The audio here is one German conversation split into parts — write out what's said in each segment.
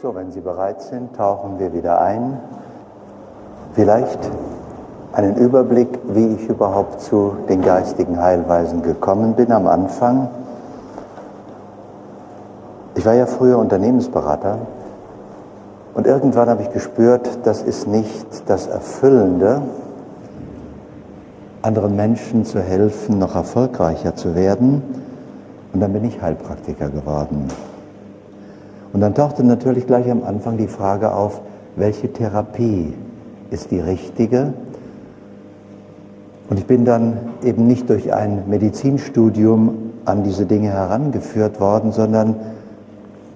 So, wenn Sie bereit sind, tauchen wir wieder ein. Vielleicht einen Überblick, wie ich überhaupt zu den geistigen Heilweisen gekommen bin am Anfang. Ich war ja früher Unternehmensberater und irgendwann habe ich gespürt, das ist nicht das Erfüllende, anderen Menschen zu helfen, noch erfolgreicher zu werden. Und dann bin ich Heilpraktiker geworden. Und dann tauchte natürlich gleich am Anfang die Frage auf, welche Therapie ist die richtige? Und ich bin dann eben nicht durch ein Medizinstudium an diese Dinge herangeführt worden, sondern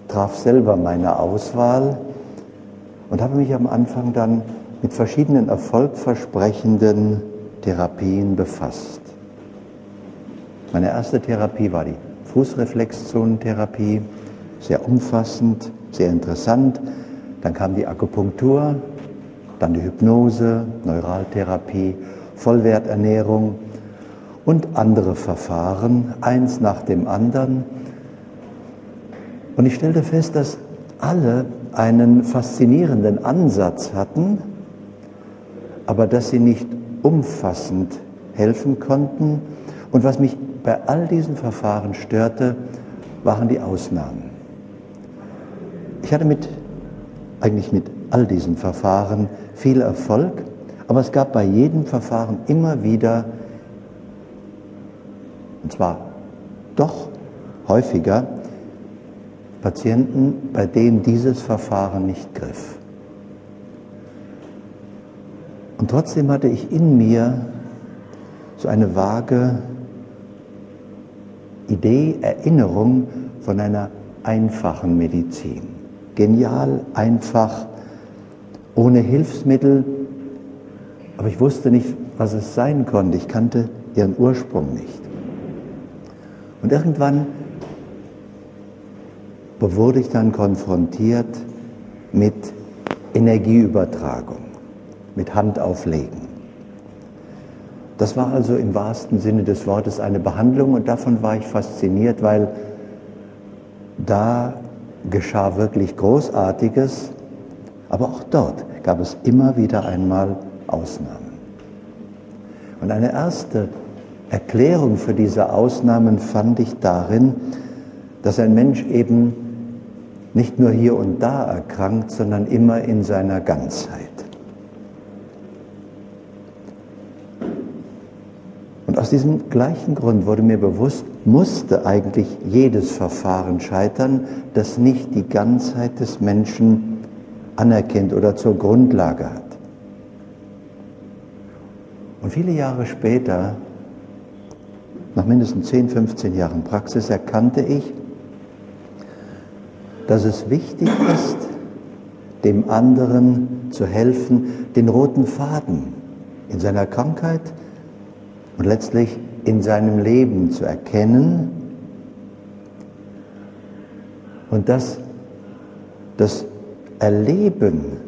traf selber meine Auswahl und habe mich am Anfang dann mit verschiedenen erfolgversprechenden Therapien befasst. Meine erste Therapie war die Fußreflexzonentherapie sehr umfassend, sehr interessant. Dann kam die Akupunktur, dann die Hypnose, Neuraltherapie, Vollwerternährung und andere Verfahren, eins nach dem anderen. Und ich stellte fest, dass alle einen faszinierenden Ansatz hatten, aber dass sie nicht umfassend helfen konnten. Und was mich bei all diesen Verfahren störte, waren die Ausnahmen. Ich hatte mit, eigentlich mit all diesen Verfahren viel Erfolg, aber es gab bei jedem Verfahren immer wieder, und zwar doch häufiger, Patienten, bei denen dieses Verfahren nicht griff. Und trotzdem hatte ich in mir so eine vage Idee, Erinnerung von einer einfachen Medizin genial, einfach, ohne Hilfsmittel. Aber ich wusste nicht, was es sein konnte. Ich kannte ihren Ursprung nicht. Und irgendwann wurde ich dann konfrontiert mit Energieübertragung, mit Handauflegen. Das war also im wahrsten Sinne des Wortes eine Behandlung und davon war ich fasziniert, weil da geschah wirklich Großartiges, aber auch dort gab es immer wieder einmal Ausnahmen. Und eine erste Erklärung für diese Ausnahmen fand ich darin, dass ein Mensch eben nicht nur hier und da erkrankt, sondern immer in seiner Ganzheit. Aus diesem gleichen Grund wurde mir bewusst, musste eigentlich jedes Verfahren scheitern, das nicht die Ganzheit des Menschen anerkennt oder zur Grundlage hat. Und viele Jahre später, nach mindestens 10, 15 Jahren Praxis, erkannte ich, dass es wichtig ist, dem anderen zu helfen, den roten Faden in seiner Krankheit und letztlich in seinem Leben zu erkennen und dass das Erleben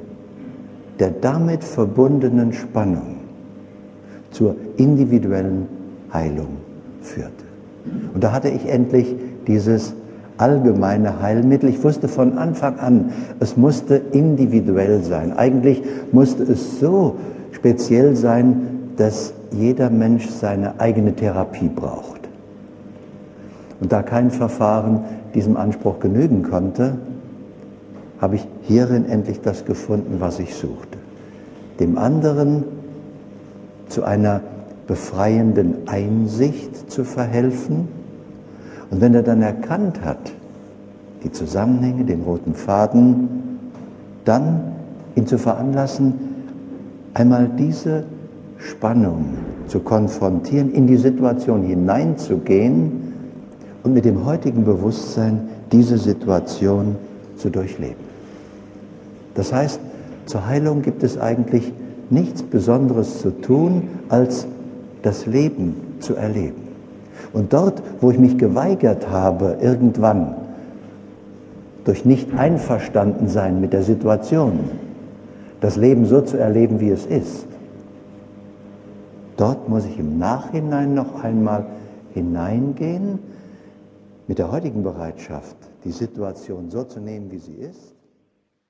der damit verbundenen Spannung zur individuellen Heilung führte. Und da hatte ich endlich dieses allgemeine Heilmittel. Ich wusste von Anfang an, es musste individuell sein. Eigentlich musste es so speziell sein, dass jeder Mensch seine eigene Therapie braucht. Und da kein Verfahren diesem Anspruch genügen konnte, habe ich hierin endlich das gefunden, was ich suchte. Dem anderen zu einer befreienden Einsicht zu verhelfen. Und wenn er dann erkannt hat, die Zusammenhänge, den roten Faden, dann ihn zu veranlassen, einmal diese Spannung zu konfrontieren, in die Situation hineinzugehen und mit dem heutigen Bewusstsein diese Situation zu durchleben. Das heißt, zur Heilung gibt es eigentlich nichts Besonderes zu tun, als das Leben zu erleben. Und dort, wo ich mich geweigert habe, irgendwann durch nicht einverstanden sein mit der Situation, das Leben so zu erleben, wie es ist, Dort muss ich im Nachhinein noch einmal hineingehen mit der heutigen Bereitschaft, die Situation so zu nehmen, wie sie ist